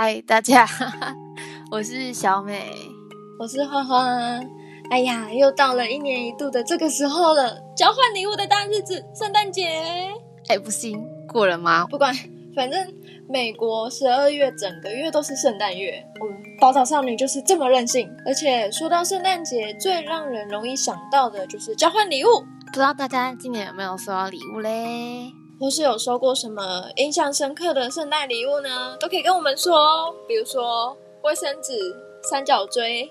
嗨，大家，我是小美，我是花花。哎呀，又到了一年一度的这个时候了，交换礼物的大日子——圣诞节。哎，不行，过了吗？不管，反正美国十二月整个月都是圣诞月。我们宝岛少女就是这么任性。而且说到圣诞节，最让人容易想到的就是交换礼物。不知道大家今年有没有收到礼物嘞？或是有收过什么印象深刻的圣诞礼物呢？都可以跟我们说哦。比如说卫生纸、三角锥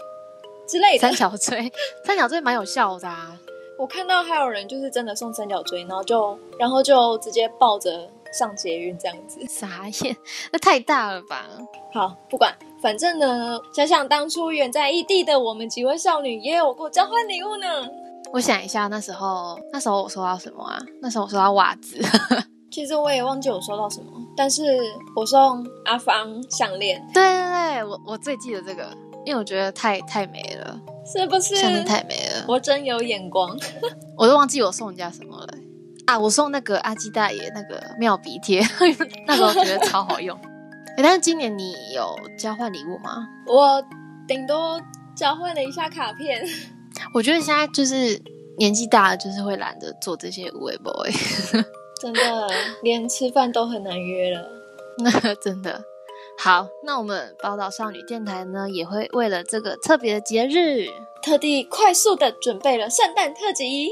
之类的。三角锥，三角锥蛮有效的啊。我看到还有人就是真的送三角锥，然后就然后就直接抱着上捷运这样子。傻眼，那太大了吧？好，不管，反正呢，想想当初远在异地的我们几位少女也有过交换礼物呢。我想一下，那时候那时候我收到什么啊？那时候我收到袜子。其实我也忘记我收到什么，但是我送阿芳项链。对对对，我我最记得这个，因为我觉得太太美了，是不是？项链太美了，我真有眼光。我都忘记我送人家什么了啊！我送那个阿基大爷那个妙鼻贴，那时候觉得超好用。哎，但是今年你有交换礼物吗？我顶多交换了一下卡片。我觉得现在就是年纪大了，就是会懒得做这些微博，真的连吃饭都很难约了。那 真的好，那我们宝岛少女电台呢，也会为了这个特别的节日，特地快速的准备了圣诞特辑。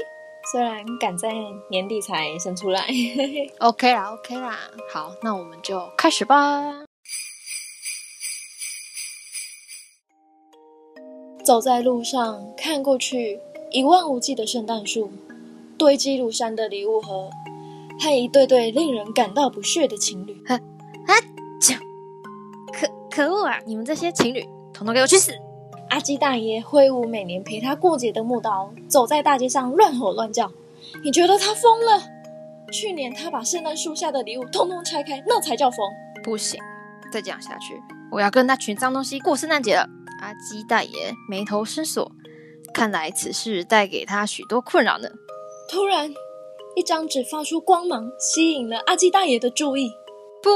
虽然赶在年底才生出来，OK 啦，OK 啦。好，那我们就开始吧。走在路上，看过去一望无际的圣诞树，堆积如山的礼物盒，和一对对令人感到不屑的情侣。啊！可可恶啊！你们这些情侣，统统给我去死！阿基大爷挥舞每年陪他过节的木刀，走在大街上乱吼乱叫。你觉得他疯了？去年他把圣诞树下的礼物通通拆开，那才叫疯！不行，再这样下去，我要跟那群脏东西过圣诞节了。阿基大爷眉头深锁，看来此事带给他许多困扰呢。突然，一张纸发出光芒，吸引了阿基大爷的注意。不，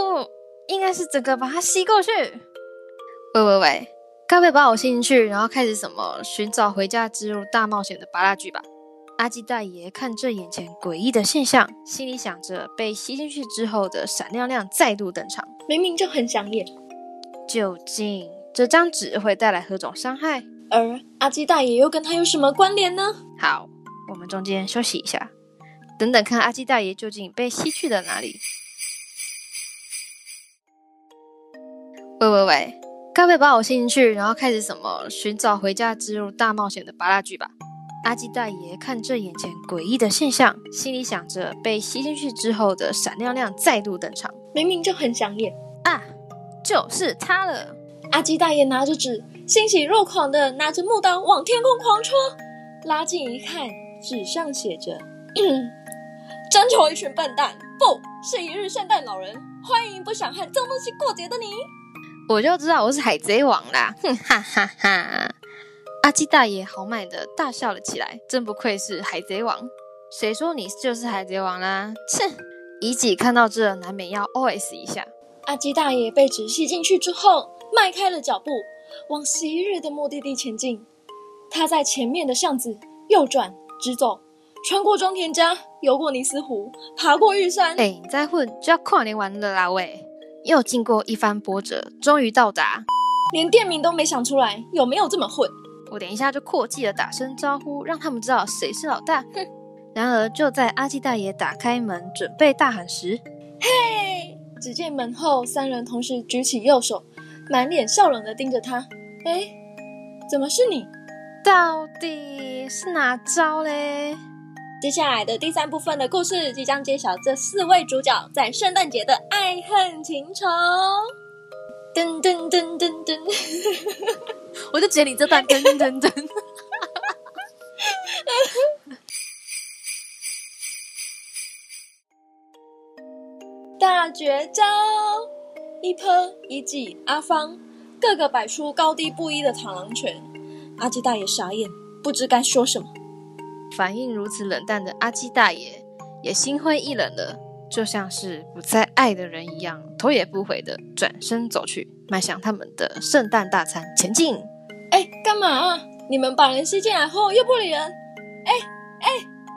应该是整个把它吸过去。喂喂喂，该不会把我吸进去，然后开始什么寻找回家之路大冒险的八大剧吧？阿基大爷看着眼前诡异的现象，心里想着被吸进去之后的闪亮亮再度登场，明明就很想演。究竟？这张纸会带来何种伤害？而阿基大爷又跟他有什么关联呢？好，我们中间休息一下，等等看阿基大爷究竟被吸去了哪里。喂喂喂，该不会把我吸进去，然后开始什么寻找回家之路大冒险的八大剧吧？阿基大爷看着眼前诡异的现象，心里想着被吸进去之后的闪亮亮再度登场，明明就很想演啊，就是他了。阿基大爷拿着纸，欣喜若狂的拿着木刀往天空狂戳。拉近一看，纸上写着：“征求一群笨蛋，不是一日圣诞老人，欢迎不想和脏东西过节的你。”我就知道我是海贼王啦！哼哈哈哈！阿基大爷豪迈的大笑了起来，真不愧是海贼王。谁说你就是海贼王啦？切！乙己看到这，难免要 OS 一下。阿基大爷被纸吸进去之后。迈开了脚步，往昔日的目的地前进。他在前面的巷子右转直走，穿过庄田家，游过尼斯湖，爬过玉山。哎，你再混就要跨年完了啦！喂，又经过一番波折，终于到达。连店名都没想出来，有没有这么混？我等一下就阔气的打声招呼，让他们知道谁是老大。哼！然而就在阿基大爷打开门准备大喊时，嘿！只见门后三人同时举起右手。满脸笑容的盯着他，哎，怎么是你？到底是哪招嘞？接下来的第三部分的故事即将揭晓这四位主角在圣诞节的爱恨情仇。噔噔噔噔噔，我就接你这段噔噔噔。大绝招！一泼一记阿芳，个个摆出高低不一的螳螂拳。阿基大爷傻眼，不知该说什么。反应如此冷淡的阿基大爷也心灰意冷了，就像是不再爱的人一样，头也不回的转身走去，迈向他们的圣诞大餐前进。哎，干嘛啊？你们把人吸进来后又不理人？哎哎！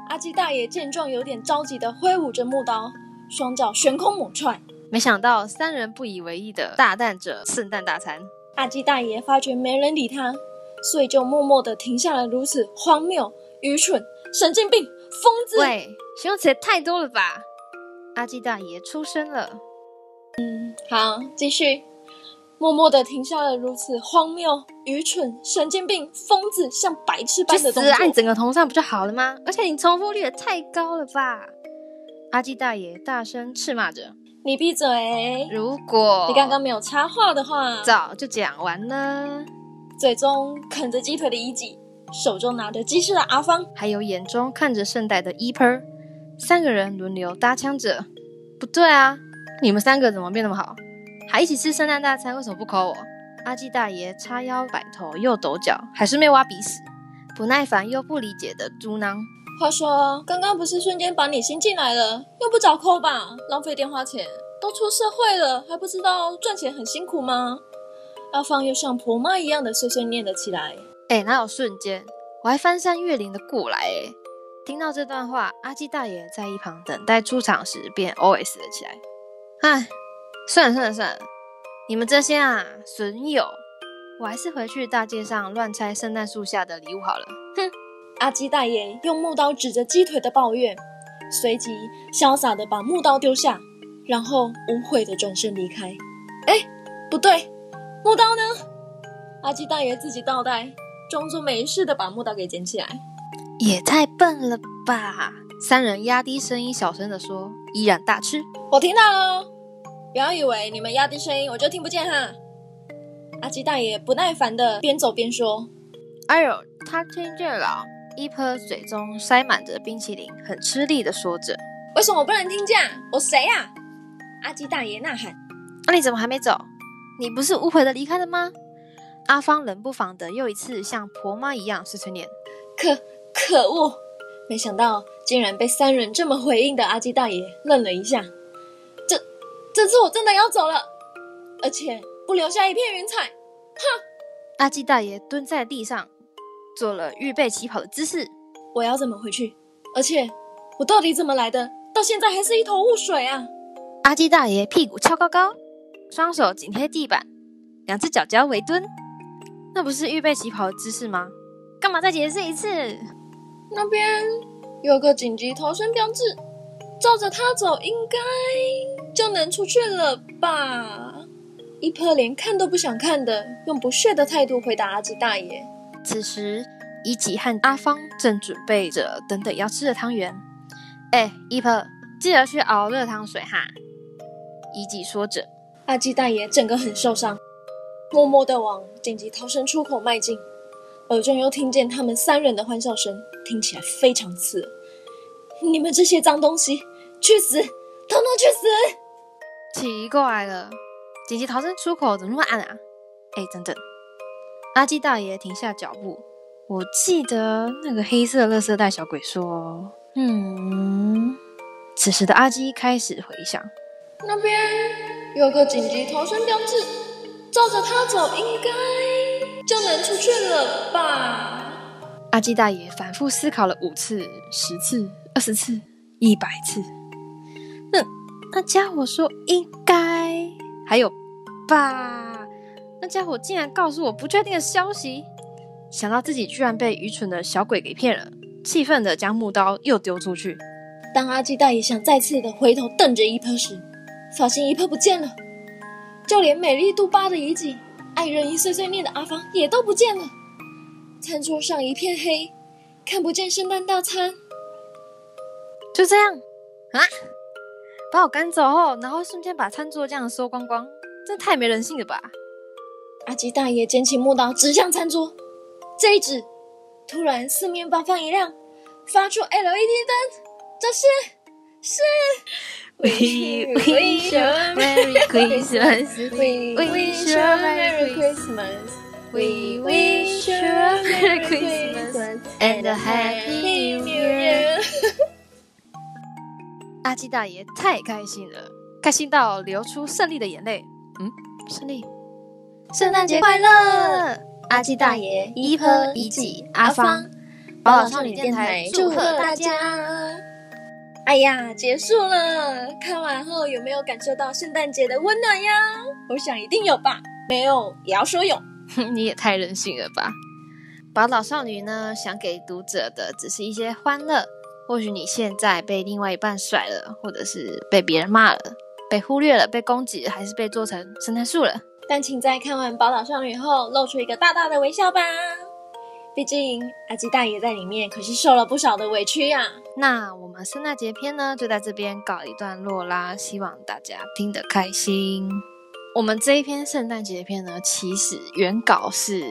阿基大爷见状，有点着急的挥舞着木刀，双脚悬空猛踹。没想到三人不以为意的大蛋者圣诞大餐。阿基大爷发觉没人理他，所以就默默的停下了如此荒谬、愚蠢、神经病、疯子。喂，形容词也太多了吧？阿基大爷出声了。嗯，好，继续。默默的停下了如此荒谬、愚蠢、神经病、疯子，像白痴般的动作。按整个头上不就好了吗？而且你重复率也太高了吧！阿基大爷大声斥骂着：“你闭嘴！如果你刚刚没有插话的话，早就讲完了。”嘴中啃着鸡腿的伊吉，手中拿着鸡翅的阿芳，还有眼中看着圣代的伊喷，三个人轮流搭腔着：“不对啊，你们三个怎么变那么好？”还一起吃圣诞大餐，为什么不扣我？阿基大爷叉腰摆头又抖脚，还是没挖鼻屎，不耐烦又不理解的嘟囔：“话说，刚刚不是瞬间把你新进来了，用不着扣吧？浪费电话钱，都出社会了，还不知道赚钱很辛苦吗？”阿芳又像婆妈一样的碎碎念了起来：“哎，哪有瞬间？我还翻山越岭的过来。”哎，听到这段话，阿基大爷在一旁等待出场时，便 OS 了起来：“唉。”算了算了算了，你们这些啊损友，我还是回去大街上乱拆圣诞树下的礼物好了。哼！阿基大爷用木刀指着鸡腿的抱怨，随即潇洒的把木刀丢下，然后无悔的转身离开。哎，不对，木刀呢？阿基大爷自己倒带，装作没事的把木刀给捡起来。也太笨了吧！三人压低声音小声的说，依然大吃。我听到了。不要以为你们压低声音我就听不见哈！阿基大爷不耐烦的边走边说：“哎呦，他听见了！”伊坡嘴中塞满着冰淇淋，很吃力的说着：“为什么我不能听见？我谁呀？”阿基大爷呐喊：“那你怎么还没走？你不是无悔的离开了吗？”阿芳冷不防的又一次像婆妈一样碎碎念：“可可恶！没想到竟然被三人这么回应的阿基大爷愣了一下。”这次我真的要走了，而且不留下一片云彩。哼！阿基大爷蹲在地上，做了预备起跑的姿势。我要怎么回去？而且我到底怎么来的？到现在还是一头雾水啊！阿基大爷屁股翘高高，双手紧贴地板，两只脚脚围蹲。那不是预备起跑的姿势吗？干嘛再解释一次？那边有个紧急逃生标志，照着它走应该。就能出去了吧？伊珀连看都不想看的，用不屑的态度回答阿基大爷。此时，伊吉和阿芳正准备着等等要吃的汤圆。哎，伊婆，记得去熬热汤水哈。伊吉说着，阿基大爷整个很受伤，默默的往紧急逃生出口迈进，耳中又听见他们三人的欢笑声，听起来非常刺耳。你们这些脏东西，去死！统统去死！奇怪了，紧急逃生出口怎么那么暗啊？哎，等等，阿基大爷停下脚步。我记得那个黑色垃圾袋小鬼说：“嗯。”此时的阿基开始回想，那边有个紧急逃生标志，照着它走应该就能出去了吧？阿基大爷反复思考了五次、十次、二十次、一百次。那家伙说应该还有吧？那家伙竟然告诉我不确定的消息，想到自己居然被愚蠢的小鬼给骗了，气愤的将木刀又丢出去。当阿基大爷想再次的回头瞪着伊珀时，发现伊珀不见了，就连美丽杜巴的遗迹、爱人一碎碎念的阿芳也都不见了。餐桌上一片黑，看不见圣诞大餐。就这样啊？把我赶走后，然后瞬间把餐桌这样收光光，这太没人性了吧！阿吉大爷捡起木刀指向餐桌，这一指，突然四面八方一亮，发出 LED 灯，这是是。We wish you a Merry Christmas. We wish you a Merry Christmas. We wish you a Merry Christmas and a Happy New Year. 阿基大爷太开心了，开心到流出胜利的眼泪。嗯，胜利，圣诞节快乐！阿基大爷、一和、伊吉、阿芳，宝岛少女电台祝贺大家！哎呀，结束了！看完后有没有感受到圣诞节的温暖呀？我想一定有吧，没有也要说有。你也太任性了吧！宝岛少女呢，想给读者的只是一些欢乐。或许你现在被另外一半甩了，或者是被别人骂了，被忽略了，被攻击，还是被做成圣诞树了。但请在看完《宝岛少女》后，露出一个大大的微笑吧。毕竟阿基大爷在里面可是受了不少的委屈呀。那我们圣诞节篇呢，就在这边告一段落啦。希望大家听得开心。我们这一篇圣诞节篇呢，其实原稿是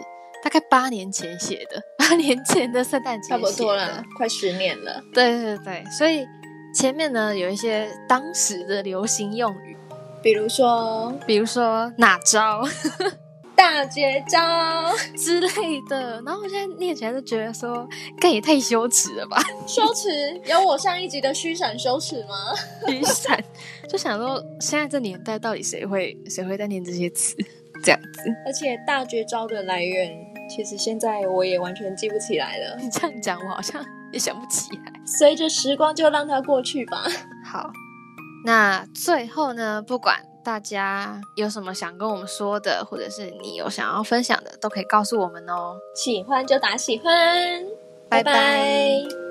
大概八年前写的，八年前的圣诞节差不多了，快十年了。对对对，所以前面呢有一些当时的流行用语。比如说，比如说哪招、大绝招 之类的，然后我现在念起来就觉得说，这也太羞耻了吧？羞耻？有我上一集的虚闪羞耻吗？虚闪，就想说，现在这年代到底谁会谁会在念这些词？这样子。而且大绝招的来源，其实现在我也完全记不起来了。你这样讲，我好像也想不起来。随着时光，就让它过去吧。好。那最后呢，不管大家有什么想跟我们说的，或者是你有想要分享的，都可以告诉我们哦。喜欢就打喜欢，拜拜。